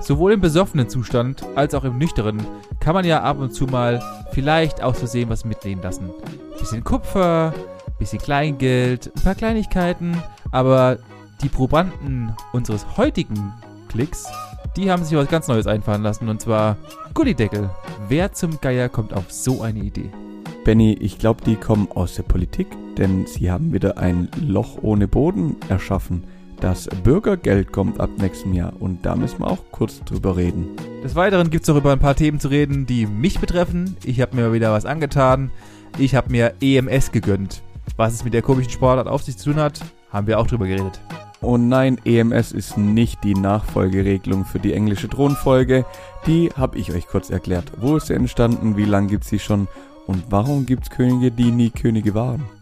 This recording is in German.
Sowohl im besoffenen Zustand als auch im nüchternen kann man ja ab und zu mal vielleicht auch so sehen, was mitnehmen lassen. Bisschen Kupfer, bisschen Kleingeld, ein paar Kleinigkeiten, aber die Probanden unseres heutigen Klicks, die haben sich was ganz Neues einfallen lassen und zwar Gullideckel. Wer zum Geier kommt auf so eine Idee? Benny, ich glaube, die kommen aus der Politik, denn sie haben wieder ein Loch ohne Boden erschaffen. Das Bürgergeld kommt ab nächstem Jahr und da müssen wir auch kurz drüber reden. Des Weiteren gibt es noch über ein paar Themen zu reden, die mich betreffen. Ich habe mir wieder was angetan. Ich habe mir EMS gegönnt. Was es mit der komischen Sportart auf sich zu tun hat, haben wir auch drüber geredet. Und nein, EMS ist nicht die Nachfolgeregelung für die englische Thronfolge. Die habe ich euch kurz erklärt. Wo ist sie entstanden, wie lange gibt sie schon und warum gibt es Könige, die nie Könige waren?